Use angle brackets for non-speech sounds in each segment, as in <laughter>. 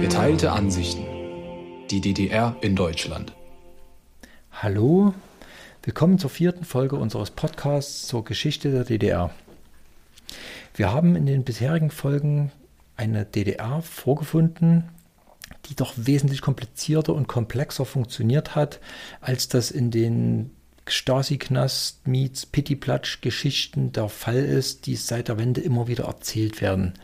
Geteilte Ansichten. Die DDR in Deutschland. Hallo, willkommen zur vierten Folge unseres Podcasts zur Geschichte der DDR. Wir haben in den bisherigen Folgen eine DDR vorgefunden, die doch wesentlich komplizierter und komplexer funktioniert hat, als das in den Stasi-Knast meets Pittiplatsch-Geschichten der Fall ist, die seit der Wende immer wieder erzählt werden.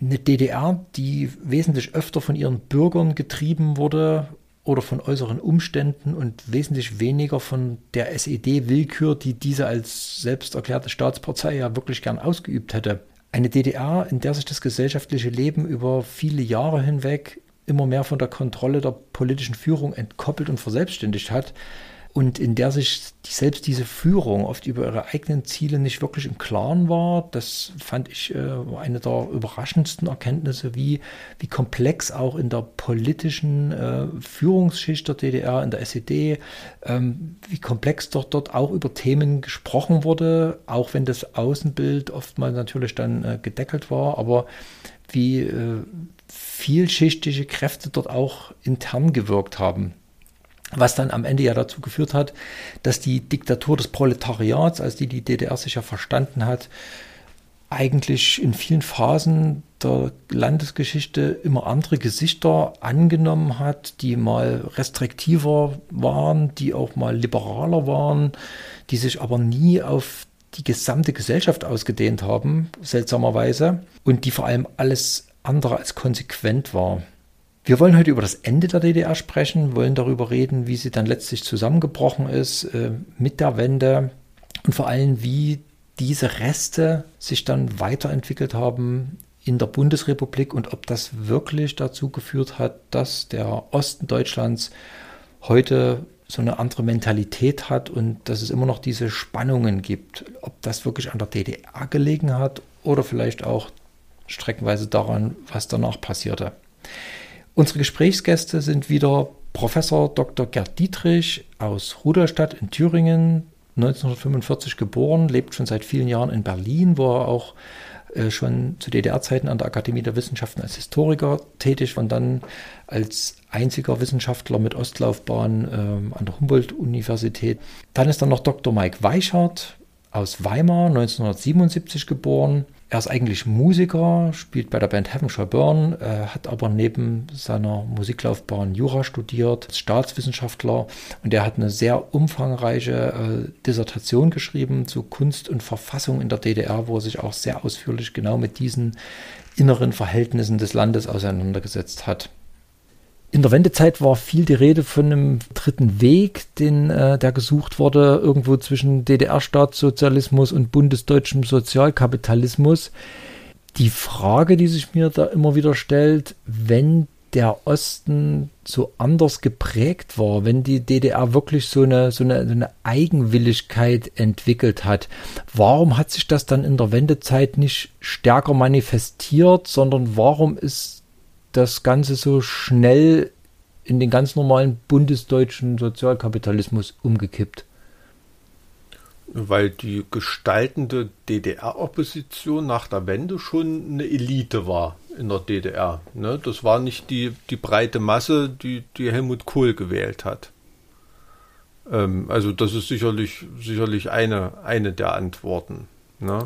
Eine DDR, die wesentlich öfter von ihren Bürgern getrieben wurde oder von äußeren Umständen und wesentlich weniger von der SED-Willkür, die diese als selbst erklärte Staatspartei ja wirklich gern ausgeübt hätte. Eine DDR, in der sich das gesellschaftliche Leben über viele Jahre hinweg immer mehr von der Kontrolle der politischen Führung entkoppelt und verselbstständigt hat, und in der sich selbst diese Führung oft über ihre eigenen Ziele nicht wirklich im Klaren war. Das fand ich äh, eine der überraschendsten Erkenntnisse, wie, wie komplex auch in der politischen äh, Führungsschicht der DDR, in der SED, ähm, wie komplex dort, dort auch über Themen gesprochen wurde, auch wenn das Außenbild oftmals natürlich dann äh, gedeckelt war, aber wie äh, vielschichtige Kräfte dort auch intern gewirkt haben was dann am Ende ja dazu geführt hat, dass die Diktatur des Proletariats, als die die DDR sich ja verstanden hat, eigentlich in vielen Phasen der Landesgeschichte immer andere Gesichter angenommen hat, die mal restriktiver waren, die auch mal liberaler waren, die sich aber nie auf die gesamte Gesellschaft ausgedehnt haben, seltsamerweise, und die vor allem alles andere als konsequent war. Wir wollen heute über das Ende der DDR sprechen, wollen darüber reden, wie sie dann letztlich zusammengebrochen ist äh, mit der Wende und vor allem, wie diese Reste sich dann weiterentwickelt haben in der Bundesrepublik und ob das wirklich dazu geführt hat, dass der Osten Deutschlands heute so eine andere Mentalität hat und dass es immer noch diese Spannungen gibt. Ob das wirklich an der DDR gelegen hat oder vielleicht auch streckenweise daran, was danach passierte. Unsere Gesprächsgäste sind wieder Professor Dr. Gerd Dietrich aus Rudolstadt in Thüringen, 1945 geboren, lebt schon seit vielen Jahren in Berlin, wo er auch äh, schon zu DDR-Zeiten an der Akademie der Wissenschaften als Historiker tätig und dann als einziger Wissenschaftler mit Ostlaufbahn äh, an der Humboldt-Universität. Dann ist dann noch Dr. Mike Weichert aus Weimar, 1977 geboren, er ist eigentlich Musiker, spielt bei der Band Heavenshire Burn, äh, hat aber neben seiner Musiklaufbahn Jura studiert, ist Staatswissenschaftler und er hat eine sehr umfangreiche äh, Dissertation geschrieben zu Kunst und Verfassung in der DDR, wo er sich auch sehr ausführlich genau mit diesen inneren Verhältnissen des Landes auseinandergesetzt hat. In der Wendezeit war viel die Rede von einem dritten Weg, den, äh, der gesucht wurde, irgendwo zwischen DDR-Staatssozialismus und bundesdeutschem Sozialkapitalismus. Die Frage, die sich mir da immer wieder stellt, wenn der Osten so anders geprägt war, wenn die DDR wirklich so eine, so eine, so eine Eigenwilligkeit entwickelt hat, warum hat sich das dann in der Wendezeit nicht stärker manifestiert, sondern warum ist das Ganze so schnell in den ganz normalen bundesdeutschen Sozialkapitalismus umgekippt? Weil die gestaltende DDR-Opposition nach der Wende schon eine Elite war in der DDR. Ne? Das war nicht die, die breite Masse, die, die Helmut Kohl gewählt hat. Ähm, also das ist sicherlich, sicherlich eine, eine der Antworten. Ne?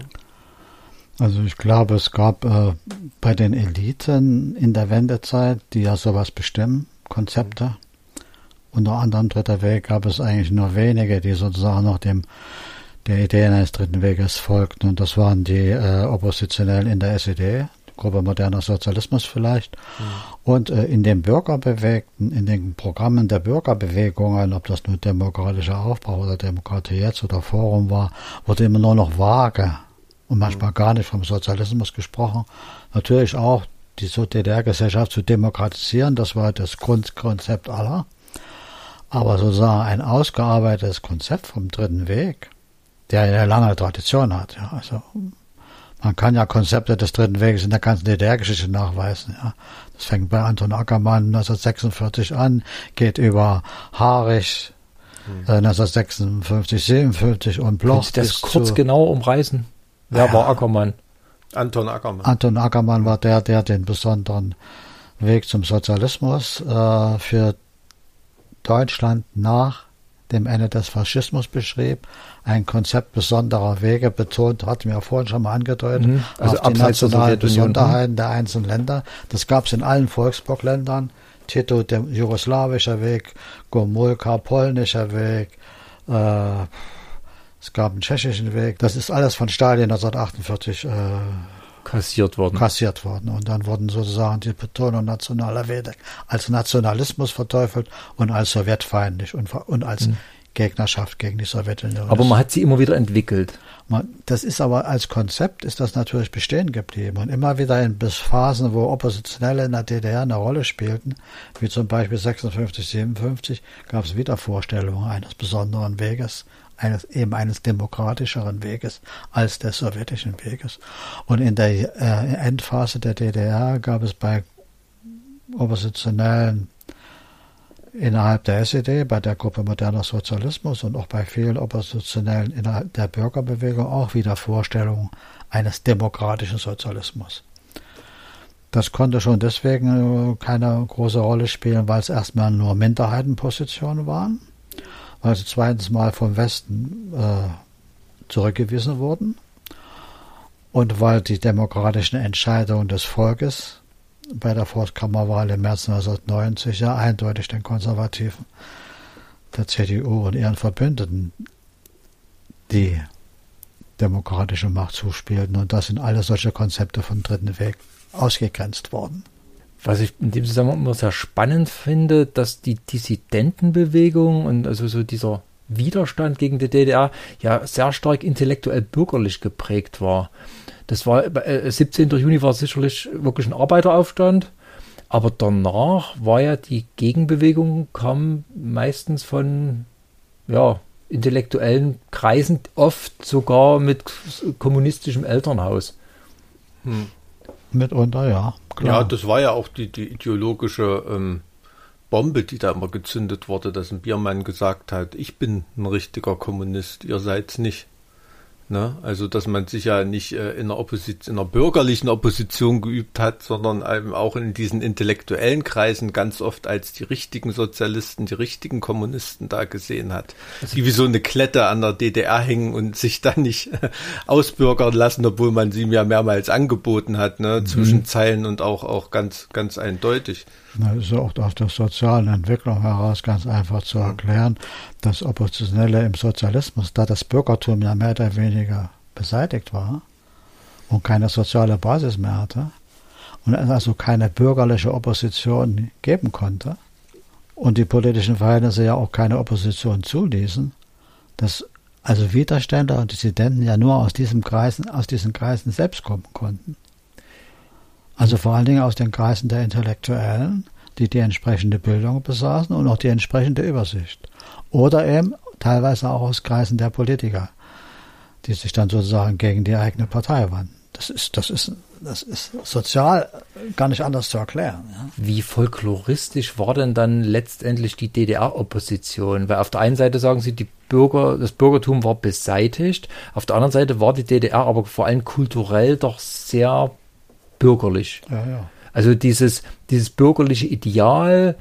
Also ich glaube, es gab äh, bei den Eliten in der Wendezeit, die ja sowas bestimmen, Konzepte. Unter anderem Dritter Weg gab es eigentlich nur wenige, die sozusagen noch dem der Ideen eines Dritten Weges folgten. Und das waren die äh, Oppositionellen in der SED, Gruppe Moderner Sozialismus vielleicht. Mhm. Und äh, in den Bürgerbewegten, in den Programmen der Bürgerbewegungen, ob das nur demokratischer Aufbau oder Demokratie jetzt oder Forum war, wurde immer nur noch vage und manchmal gar nicht vom Sozialismus gesprochen. Natürlich auch die DDR-Gesellschaft zu demokratisieren, das war das Grundkonzept aller. Aber sozusagen ein ausgearbeitetes Konzept vom dritten Weg, der eine lange Tradition hat, ja, also Man kann ja Konzepte des Dritten Weges in der ganzen DDR-Geschichte nachweisen. Ja. Das fängt bei Anton Ackermann 1946 an, geht über Haarich äh, 1956, 57 und Bloch. Kannst du das kurz genau umreißen? Wer Ja. war Ackermann? Anton Ackermann. Anton Ackermann war der, der den besonderen Weg zum Sozialismus äh, für Deutschland nach dem Ende des Faschismus beschrieb. Ein Konzept besonderer Wege betont, hatten wir ja vorhin schon mal angedeutet, Mhm. Also auf die abseits der nationalen. Besonderheiten der einzelnen Länder. Das gab es in allen Volksblockländern. Tito, der jugoslawischer Weg, Gomulka, polnischer Weg, äh, es gab einen tschechischen Weg. Das ist alles von Stalin 1948 äh, Kassiert worden. kassiert worden. Und dann wurden sozusagen die Betonung nationaler Werte als Nationalismus verteufelt und als sowjetfeindlich und, und als Gegnerschaft gegen die Sowjetunion. Aber man hat sie immer wieder entwickelt. Man, das ist aber als Konzept ist das natürlich bestehen geblieben und immer wieder in Phasen, wo Oppositionelle in der DDR eine Rolle spielten, wie zum Beispiel 56, 57, gab es wieder Vorstellungen eines besonderen Weges, eines eben eines demokratischeren Weges als des sowjetischen Weges. Und in der äh, Endphase der DDR gab es bei Oppositionellen innerhalb der SED, bei der Gruppe Moderner Sozialismus und auch bei vielen Oppositionellen innerhalb der Bürgerbewegung auch wieder Vorstellungen eines demokratischen Sozialismus. Das konnte schon deswegen äh, keine große Rolle spielen, weil es erstmal nur Minderheitenpositionen waren, weil sie zweitens mal vom Westen äh, zurückgewiesen wurden und weil die demokratischen Entscheidungen des Volkes bei der Volkskammerwahl im März 1990 ja eindeutig den Konservativen, der CDU und ihren Verbündeten die demokratische Macht zuspielten. Und da sind alle solche Konzepte vom Dritten Weg ausgegrenzt worden. Was ich in dem Zusammenhang immer sehr spannend finde, dass die Dissidentenbewegung und also so dieser Widerstand gegen die DDR ja sehr stark intellektuell bürgerlich geprägt war. Das war äh, 17. Juni war sicherlich wirklich ein Arbeiteraufstand, aber danach war ja die Gegenbewegung kam meistens von ja intellektuellen Kreisen, oft sogar mit kommunistischem Elternhaus. Mitunter, ja, Ja, klar. das war ja auch die, die ideologische ähm, Bombe, die da immer gezündet wurde, dass ein Biermann gesagt hat, ich bin ein richtiger Kommunist, ihr seid's nicht. Ne? Also, dass man sich ja nicht äh, in, einer Opposition, in einer bürgerlichen Opposition geübt hat, sondern eben auch in diesen intellektuellen Kreisen ganz oft als die richtigen Sozialisten, die richtigen Kommunisten da gesehen hat. Die wie so eine Klette an der DDR hängen und sich dann nicht äh, <laughs> ausbürgern lassen, obwohl man sie mir mehrmals angeboten hat, ne? zwischen Zeilen und auch, auch ganz, ganz eindeutig. Das ist auch aus der sozialen Entwicklung heraus ganz einfach zu erklären, dass Oppositionelle im Sozialismus, da das Bürgertum ja mehr oder weniger beseitigt war und keine soziale Basis mehr hatte und es also keine bürgerliche Opposition geben konnte und die politischen Verhältnisse ja auch keine Opposition zuließen, dass also Widerstände und Dissidenten ja nur aus diesem Kreisen, aus diesen Kreisen selbst kommen konnten. Also vor allen Dingen aus den Kreisen der Intellektuellen, die die entsprechende Bildung besaßen und auch die entsprechende Übersicht. Oder eben teilweise auch aus Kreisen der Politiker, die sich dann sozusagen gegen die eigene Partei wandten. Das ist, das ist, das ist sozial gar nicht anders zu erklären. Ja. Wie folkloristisch war denn dann letztendlich die DDR-Opposition? Weil auf der einen Seite sagen sie, die Bürger, das Bürgertum war beseitigt, auf der anderen Seite war die DDR aber vor allem kulturell doch sehr bürgerlich. Ja, ja. Also dieses, dieses bürgerliche Ideal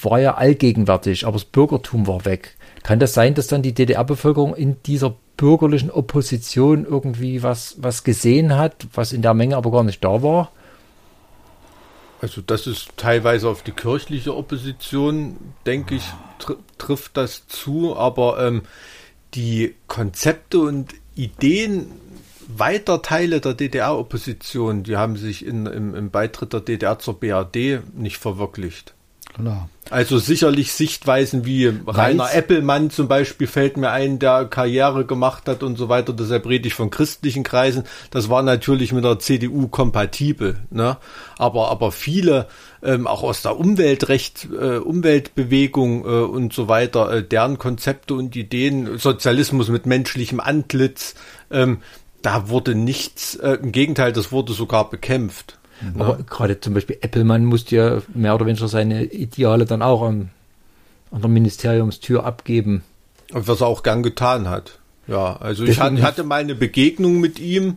war ja allgegenwärtig, aber das Bürgertum war weg. Kann das sein, dass dann die DDR-Bevölkerung in dieser bürgerlichen Opposition irgendwie was, was gesehen hat, was in der Menge aber gar nicht da war? Also das ist teilweise auf die kirchliche Opposition, denke ich, tr trifft das zu, aber ähm, die Konzepte und Ideen weiter Teile der DDR-Opposition, die haben sich in, im, im Beitritt der DDR zur BRD nicht verwirklicht. Klar. Also sicherlich Sichtweisen wie Rainer Eppelmann zum Beispiel fällt mir ein, der Karriere gemacht hat und so weiter. Deshalb rede ich von christlichen Kreisen. Das war natürlich mit der CDU kompatibel. Ne? Aber, aber viele, ähm, auch aus der Umweltrecht, äh, Umweltbewegung äh, und so weiter, äh, deren Konzepte und Ideen, Sozialismus mit menschlichem Antlitz, ähm, da wurde nichts, äh, im Gegenteil, das wurde sogar bekämpft. Mhm. Aber gerade zum Beispiel Applemann musste ja mehr oder weniger seine Ideale dann auch an, an der Ministeriumstür abgeben. Und was er auch gern getan hat. Ja, also ich hatte, hatte mal eine Begegnung mit ihm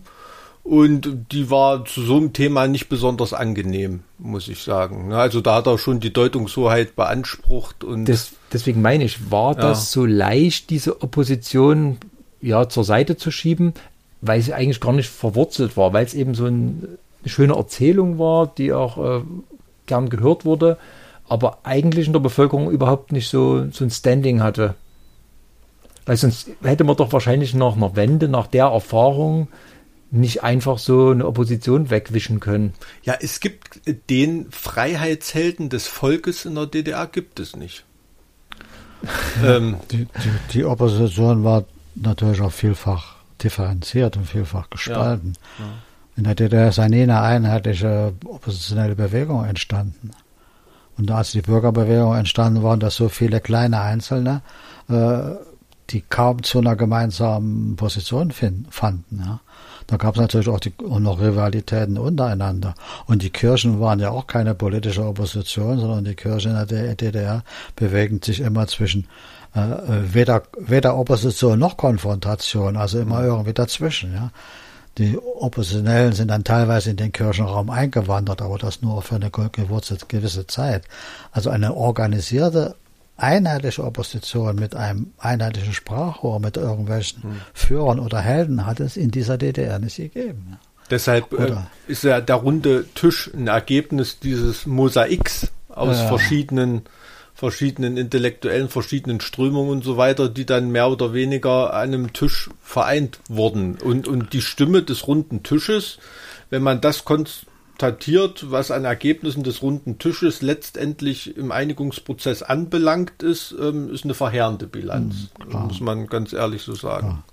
und die war zu so einem Thema nicht besonders angenehm, muss ich sagen. Also da hat er schon die Deutungshoheit beansprucht und. Das, deswegen meine ich, war ja. das so leicht, diese Opposition ja zur Seite zu schieben, weil sie eigentlich gar nicht verwurzelt war, weil es eben so ein, eine schöne Erzählung war, die auch äh, gern gehört wurde, aber eigentlich in der Bevölkerung überhaupt nicht so, so ein Standing hatte. Weil sonst hätte man doch wahrscheinlich nach einer Wende, nach der Erfahrung, nicht einfach so eine Opposition wegwischen können. Ja, es gibt den Freiheitshelden des Volkes in der DDR gibt es nicht. <laughs> ähm, die, die, die, Opposition war natürlich auch vielfach differenziert und vielfach gespalten. Ja, ja. In der DDR ist eine einheitliche oppositionelle Bewegung entstanden. Und als die Bürgerbewegung entstanden war, dass so viele kleine Einzelne, äh, die kaum zu einer gemeinsamen Position finden, fanden. Ja. Da gab es natürlich auch, die, auch noch Rivalitäten untereinander. Und die Kirchen waren ja auch keine politische Opposition, sondern die Kirchen in der DDR bewegen sich immer zwischen weder, weder Opposition noch Konfrontation, also immer irgendwie dazwischen. Ja. Die Oppositionellen sind dann teilweise in den Kirchenraum eingewandert, aber das nur für eine gewisse Zeit. Also eine organisierte einheitliche Opposition mit einem einheitlichen Sprachrohr, mit irgendwelchen hm. Führern oder Helden hat es in dieser DDR nicht gegeben. Deshalb äh, ist ja der runde Tisch ein Ergebnis dieses Mosaiks aus ja. verschiedenen verschiedenen Intellektuellen, verschiedenen Strömungen und so weiter, die dann mehr oder weniger an einem Tisch vereint wurden. Und, und die Stimme des runden Tisches, wenn man das konstatiert, was an Ergebnissen des runden Tisches letztendlich im Einigungsprozess anbelangt ist, ähm, ist eine verheerende Bilanz. Mhm, muss man ganz ehrlich so sagen. Klar.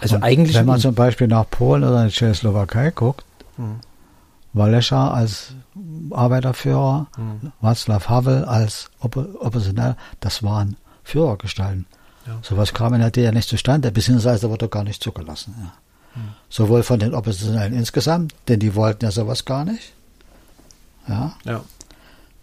Also Und eigentlich. Wenn man zum Beispiel nach Polen oder in die Tschechoslowakei guckt, mhm. Walescha als Arbeiterführer, mhm. Václav Havel als Opp Oppositionell, das waren Führergestalten. Ja. Sowas kam in der DDR nicht zustande, beziehungsweise wurde gar nicht zugelassen. Ja. Mhm. Sowohl von den Oppositionellen insgesamt, denn die wollten ja sowas gar nicht. Ja. ja.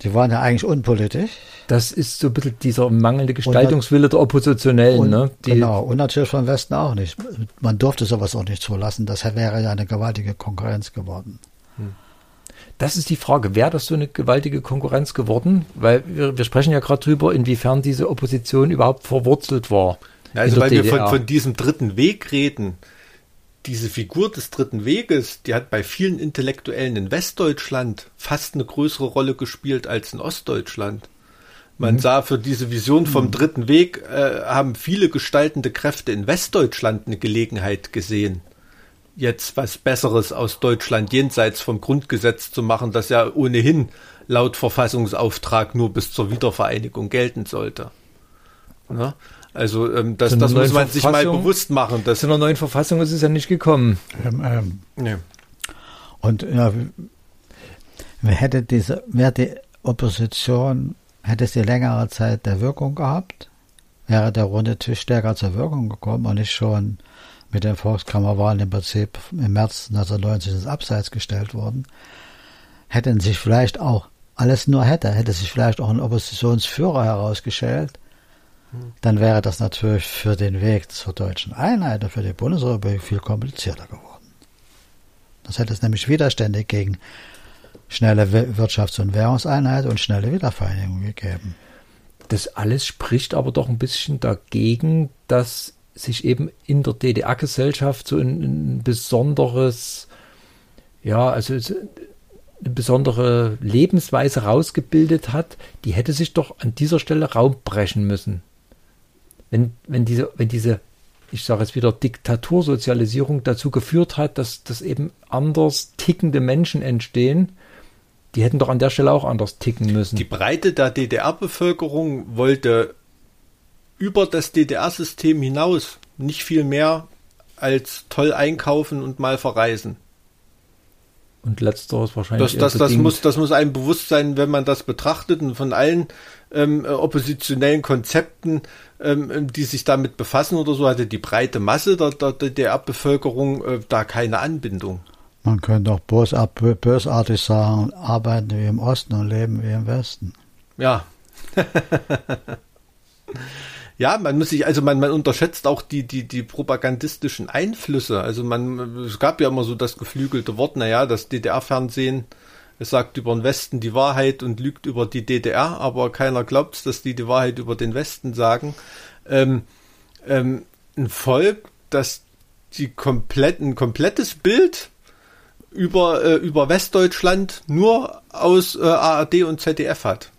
Die waren ja eigentlich unpolitisch. Das ist so ein bisschen dieser mangelnde Gestaltungswille der Oppositionellen. Und, ne? Die genau, und natürlich vom Westen auch nicht. Man durfte sowas auch nicht zulassen. Das wäre ja eine gewaltige Konkurrenz geworden. Das ist die Frage, wäre das so eine gewaltige Konkurrenz geworden? Weil wir, wir sprechen ja gerade drüber, inwiefern diese Opposition überhaupt verwurzelt war. Ja, also weil DDR. wir von, von diesem dritten Weg reden, diese Figur des dritten Weges, die hat bei vielen Intellektuellen in Westdeutschland fast eine größere Rolle gespielt als in Ostdeutschland. Man mhm. sah für diese Vision vom mhm. dritten Weg, äh, haben viele gestaltende Kräfte in Westdeutschland eine Gelegenheit gesehen jetzt was Besseres aus Deutschland jenseits vom Grundgesetz zu machen, das ja ohnehin laut Verfassungsauftrag nur bis zur Wiedervereinigung gelten sollte. Ne? Also ähm, das, das muss man sich mal bewusst machen. Dass Zu einer neuen Verfassung ist es ja nicht gekommen. Ähm, ähm, nee. Und ja, hätte diese, wäre die Opposition, hätte sie längere Zeit der Wirkung gehabt, wäre der runde Tisch stärker zur Wirkung gekommen und nicht schon mit den Volkskammerwahlen im Prinzip im März 1990 ins Abseits gestellt worden, hätten sich vielleicht auch, alles nur hätte, hätte sich vielleicht auch ein Oppositionsführer herausgestellt, dann wäre das natürlich für den Weg zur deutschen Einheit und für die Bundesrepublik viel komplizierter geworden. Das hätte es nämlich Widerstände gegen schnelle Wirtschafts- und Währungseinheit und schnelle Wiedervereinigung gegeben. Das alles spricht aber doch ein bisschen dagegen, dass sich eben in der DDR-Gesellschaft so ein, ein, besonderes, ja, also eine besondere Lebensweise rausgebildet hat, die hätte sich doch an dieser Stelle Raum brechen müssen. Wenn, wenn diese, wenn diese, ich sage jetzt wieder, Diktatursozialisierung dazu geführt hat, dass, dass eben anders tickende Menschen entstehen, die hätten doch an der Stelle auch anders ticken müssen. Die Breite der DDR-Bevölkerung wollte über das DDR-System hinaus nicht viel mehr als toll einkaufen und mal verreisen. Und letzteres wahrscheinlich. Das, das, das, muss, das muss einem bewusst sein, wenn man das betrachtet. Und von allen ähm, äh, oppositionellen Konzepten, ähm, die sich damit befassen oder so, hatte die breite Masse der, der DDR-Bevölkerung äh, da keine Anbindung. Man könnte auch bösartig sagen, arbeiten wie im Osten und leben wie im Westen. Ja. <laughs> ja, man muss sich, also man, man unterschätzt auch die, die, die propagandistischen Einflüsse. Also man, es gab ja immer so das geflügelte Wort, naja, das DDR-Fernsehen, es sagt über den Westen die Wahrheit und lügt über die DDR, aber keiner glaubt, dass die die Wahrheit über den Westen sagen. Ähm, ähm, ein Volk, das die komplett, ein komplettes Bild über, äh, über Westdeutschland nur aus äh, ARD und ZDF hat.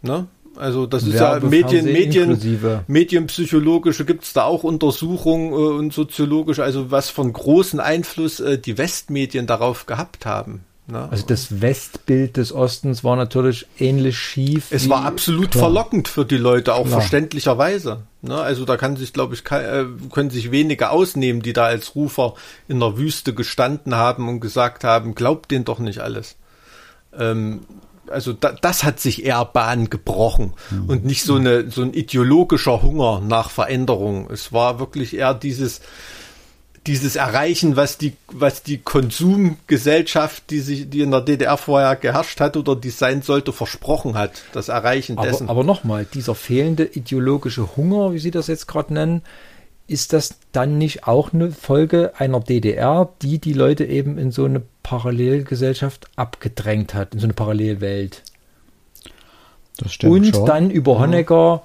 Ne? Also das ist ja Medien, Medien, Medienpsychologische gibt es da auch Untersuchungen äh, und soziologische, also was von großen Einfluss äh, die Westmedien darauf gehabt haben. Ne? Also das Westbild des Ostens war natürlich ähnlich schief. Es war absolut klar. verlockend für die Leute, auch klar. verständlicherweise. Ne? Also da kann sich, glaube ich, äh, können sich wenige ausnehmen, die da als Rufer in der Wüste gestanden haben und gesagt haben, glaubt denen doch nicht alles. Ähm, also da, das hat sich eher Bahn gebrochen mhm. und nicht so eine so ein ideologischer Hunger nach Veränderung. Es war wirklich eher dieses dieses Erreichen, was die was die Konsumgesellschaft, die sich die in der DDR vorher geherrscht hat oder die sein sollte, versprochen hat. Das Erreichen aber, dessen. Aber nochmal, dieser fehlende ideologische Hunger, wie Sie das jetzt gerade nennen, ist das dann nicht auch eine Folge einer DDR, die die Leute eben in so eine Parallelgesellschaft abgedrängt hat, in so eine Parallelwelt? Das stimmt Und schon. dann über Honecker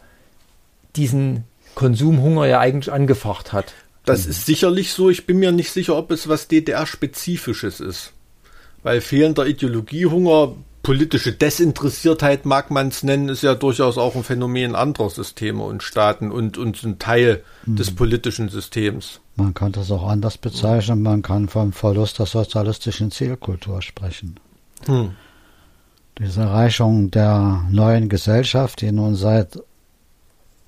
diesen Konsumhunger ja eigentlich angefacht hat. Das ist sicherlich so. Ich bin mir nicht sicher, ob es was DDR-spezifisches ist. Weil fehlender Ideologiehunger politische Desinteressiertheit mag man es nennen, ist ja durchaus auch ein Phänomen anderer Systeme und Staaten und, und ein Teil mhm. des politischen Systems. Man kann das auch anders bezeichnen, man kann vom Verlust der sozialistischen Zielkultur sprechen. Hm. Diese Erreichung der neuen Gesellschaft, die nun seit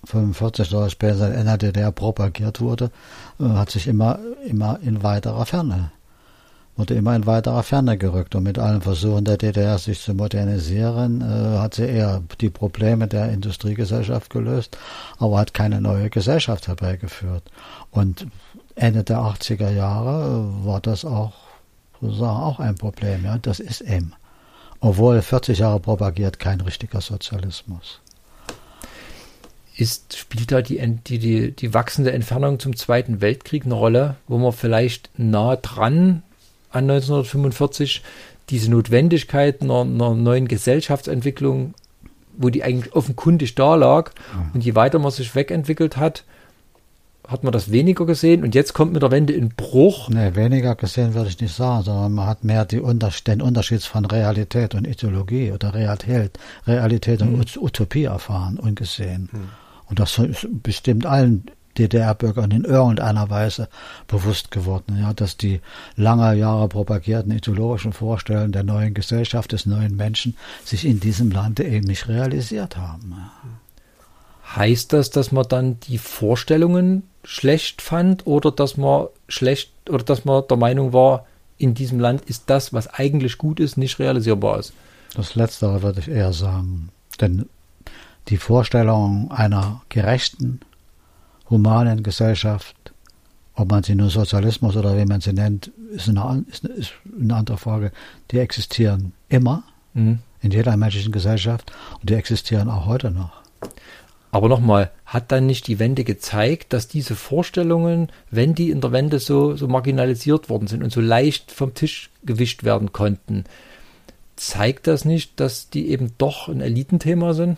45 oder später in der DDR propagiert wurde, äh, hat sich immer, immer in weiterer Ferne wurde immer in weiterer Ferne gerückt. Und mit allen Versuchen der DDR, sich zu modernisieren, äh, hat sie eher die Probleme der Industriegesellschaft gelöst, aber hat keine neue Gesellschaft herbeigeführt. Und Ende der 80er Jahre war das auch sozusagen auch ein Problem. Ja, das ist eben, obwohl 40 Jahre propagiert, kein richtiger Sozialismus. Ist, spielt da die, die, die, die wachsende Entfernung zum Zweiten Weltkrieg eine Rolle, wo man vielleicht nah dran an 1945 diese Notwendigkeit einer, einer neuen Gesellschaftsentwicklung, wo die eigentlich offenkundig da lag. Und je weiter man sich wegentwickelt hat, hat man das weniger gesehen und jetzt kommt mit der Wende in Bruch. Nee, weniger gesehen würde ich nicht sagen, sondern man hat mehr die Unter den Unterschied von Realität und Ideologie oder Realität, Realität und hm. Utopie erfahren und gesehen. Hm. Und das ist bestimmt allen DDR-Bürgern in irgendeiner Weise bewusst geworden, ja, dass die lange Jahre propagierten ideologischen Vorstellungen der neuen Gesellschaft, des neuen Menschen sich in diesem Lande eben nicht realisiert haben. Heißt das, dass man dann die Vorstellungen schlecht fand oder dass man schlecht oder dass man der Meinung war, in diesem Land ist das, was eigentlich gut ist, nicht realisierbar ist? Das Letztere würde ich eher sagen. Denn die Vorstellung einer gerechten, humanen Gesellschaft, ob man sie nun Sozialismus oder wie man sie nennt, ist eine, ist eine, ist eine andere Frage. Die existieren immer mhm. in jeder menschlichen Gesellschaft und die existieren auch heute noch. Aber nochmal, hat dann nicht die Wende gezeigt, dass diese Vorstellungen, wenn die in der Wende so, so marginalisiert worden sind und so leicht vom Tisch gewischt werden konnten, zeigt das nicht, dass die eben doch ein Elitenthema sind?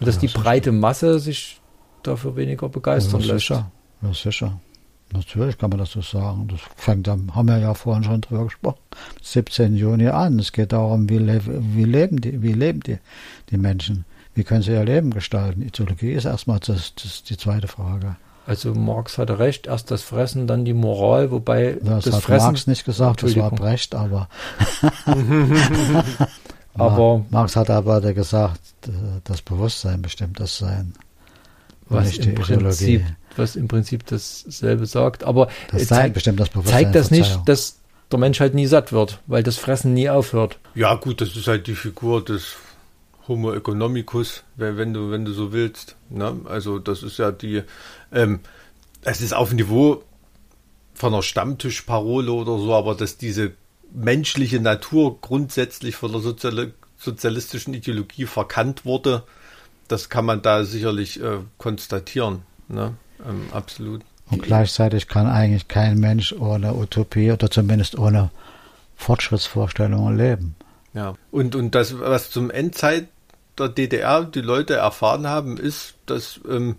Und dass ja, die breite Masse sich dafür weniger begeistern ja, lässt. Sicher. Ja, sicher. Natürlich kann man das so sagen. Das fängt haben wir ja vorhin schon drüber gesprochen, 17. Juni an. Es geht darum, wie, le wie leben die, wie leben die, die Menschen? Wie können sie ihr Leben gestalten? Ideologie ist erstmal das, das die zweite Frage. Also Marx hatte recht, erst das Fressen, dann die Moral, wobei ja, das, das hat Fressen, Marx nicht gesagt, das war Brecht, aber <laughs> aber Marx hat aber gesagt, das Bewusstsein bestimmt das Sein was im, Prinzip, was im Prinzip dasselbe sagt. Aber das zeigt, bestimmt das zeigt das nicht, dass der Mensch halt nie satt wird, weil das Fressen nie aufhört. Ja, gut, das ist halt die Figur des Homo economicus, wenn du, wenn du so willst. Ne? Also das ist ja die, ähm, es ist auf Niveau von einer Stammtischparole oder so, aber dass diese menschliche Natur grundsätzlich von der Sozial sozialistischen Ideologie verkannt wurde, das kann man da sicherlich äh, konstatieren. Ne? Ähm, absolut. Und gleichzeitig kann eigentlich kein Mensch ohne Utopie oder zumindest ohne Fortschrittsvorstellungen leben. Ja, und, und das, was zum Endzeit der DDR die Leute erfahren haben, ist, dass, ähm,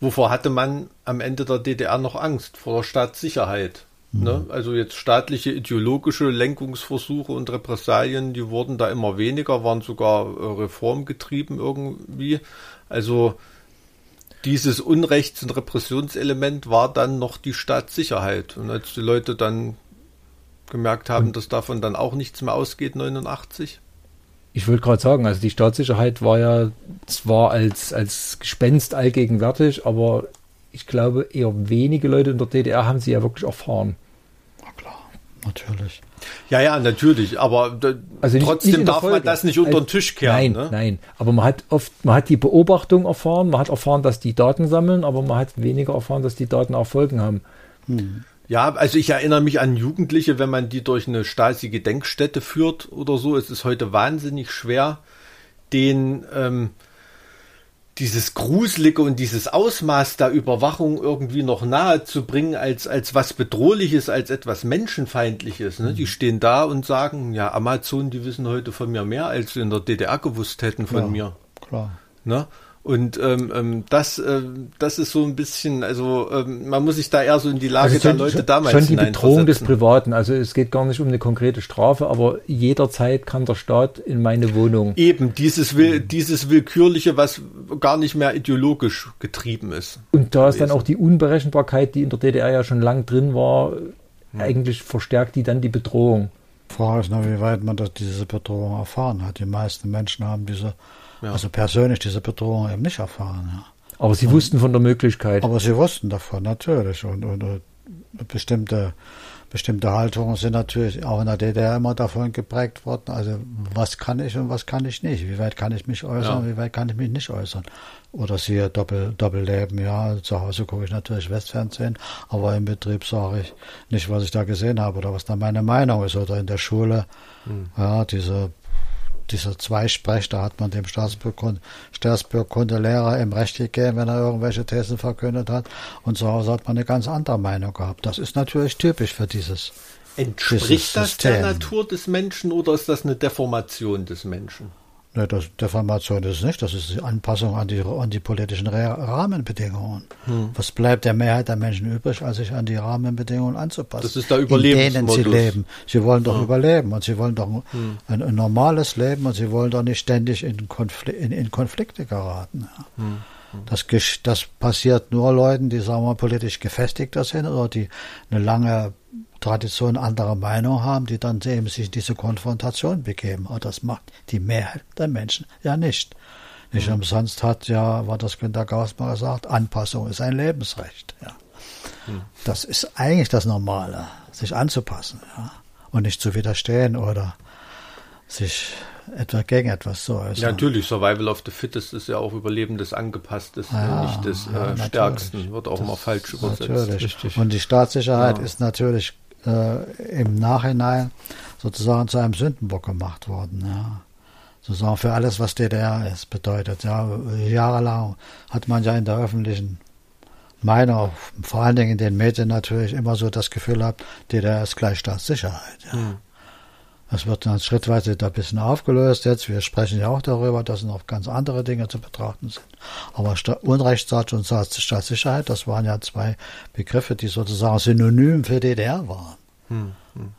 wovor hatte man am Ende der DDR noch Angst? Vor der Staatssicherheit. Ne? Also jetzt staatliche ideologische Lenkungsversuche und Repressalien, die wurden da immer weniger, waren sogar äh, reformgetrieben irgendwie. Also dieses Unrechts- und Repressionselement war dann noch die Staatssicherheit. Und als die Leute dann gemerkt haben, dass davon dann auch nichts mehr ausgeht, 89? Ich wollte gerade sagen, also die Staatssicherheit war ja zwar als, als Gespenst allgegenwärtig, aber ich glaube, eher wenige Leute in der DDR haben sie ja wirklich erfahren. Natürlich. Ja, ja, natürlich, aber also nicht, trotzdem nicht darf Folge. man das nicht unter den Tisch kehren. Nein, ne? nein, aber man hat oft, man hat die Beobachtung erfahren, man hat erfahren, dass die Daten sammeln, aber man hat weniger erfahren, dass die Daten auch Folgen haben. Hm. Ja, also ich erinnere mich an Jugendliche, wenn man die durch eine Stasi-Gedenkstätte führt oder so. Es ist heute wahnsinnig schwer, den ähm, dieses Gruselige und dieses Ausmaß der Überwachung irgendwie noch nahe zu bringen als, als was Bedrohliches, als etwas Menschenfeindliches. Ne? Die mhm. stehen da und sagen, ja, Amazon, die wissen heute von mir mehr, als sie in der DDR gewusst hätten von klar, mir. Klar. Ne? Und ähm, ähm, das, äh, das ist so ein bisschen, also ähm, man muss sich da eher so in die Lage also der Leute schon, damals Schon die Bedrohung des Privaten. Also es geht gar nicht um eine konkrete Strafe, aber jederzeit kann der Staat in meine Wohnung. Eben dieses will, dieses willkürliche, was gar nicht mehr ideologisch getrieben ist. Und da ist dann auch die Unberechenbarkeit, die in der DDR ja schon lang drin war, hm. eigentlich verstärkt die dann die Bedrohung. Frage ist noch, wie weit man das, diese Bedrohung erfahren hat. Die meisten Menschen haben diese ja. Also persönlich diese Bedrohung eben nicht erfahren. Ja. Aber Sie und, wussten von der Möglichkeit. Aber Sie wussten davon, natürlich. Und, und, und, bestimmte, bestimmte Haltungen sind natürlich auch in der DDR immer davon geprägt worden. Also was kann ich und was kann ich nicht? Wie weit kann ich mich äußern, ja. wie weit kann ich mich nicht äußern? Oder siehe Doppel, Doppelleben, ja, zu Hause gucke ich natürlich Westfernsehen, aber im Betrieb sage ich nicht, was ich da gesehen habe oder was da meine Meinung ist. Oder in der Schule, hm. ja, diese dieser Zweisprech, da hat man dem Staatsbürgerkundelehrer im Recht gegeben, wenn er irgendwelche Thesen verkündet hat. Und zu Hause hat man eine ganz andere Meinung gehabt. Das ist natürlich typisch für dieses. Entspricht dieses das der Natur des Menschen oder ist das eine Deformation des Menschen? Ne, das, Deformation ist nicht, das ist die Anpassung an die, an die politischen Rahmenbedingungen. Hm. Was bleibt der Mehrheit der Menschen übrig, als sich an die Rahmenbedingungen anzupassen? Das ist der Überlebensmodus. In denen sie leben. Sie wollen doch hm. überleben und sie wollen doch hm. ein, ein, normales Leben und sie wollen doch nicht ständig in, Konfl in, in Konflikte geraten. Ja. Hm. Hm. Das, das passiert nur Leuten, die, sagen wir, politisch gefestigter sind oder die eine lange Tradition anderer Meinung haben, die dann eben sich in diese Konfrontation begeben. Und das macht die Mehrheit der Menschen ja nicht. Nicht mhm. umsonst hat ja, war das Günter Gauss mal gesagt, Anpassung ist ein Lebensrecht. Ja. Mhm. Das ist eigentlich das Normale, sich anzupassen ja. und nicht zu widerstehen oder sich etwa gegen etwas zu äußern. Ja, natürlich, Survival of the Fittest ist ja auch Überleben des Angepasstes, ja, nicht des ja, äh, Stärksten, wird auch das immer falsch übersetzt. Natürlich. Richtig. Und die Staatssicherheit ja. ist natürlich äh, im Nachhinein sozusagen zu einem Sündenbock gemacht worden. Ja. Sozusagen für alles, was DDR ist, bedeutet. Ja, jahrelang hat man ja in der öffentlichen Meinung, vor allen Dingen in den Medien natürlich immer so das Gefühl gehabt, DDR ist gleich Staatssicherheit. Ja. Hm. Das wird dann schrittweise da ein bisschen aufgelöst jetzt. Wir sprechen ja auch darüber, dass noch ganz andere Dinge zu betrachten sind. Aber Unrechtsstaat und Staatssicherheit, das waren ja zwei Begriffe, die sozusagen synonym für DDR waren. Hm, hm.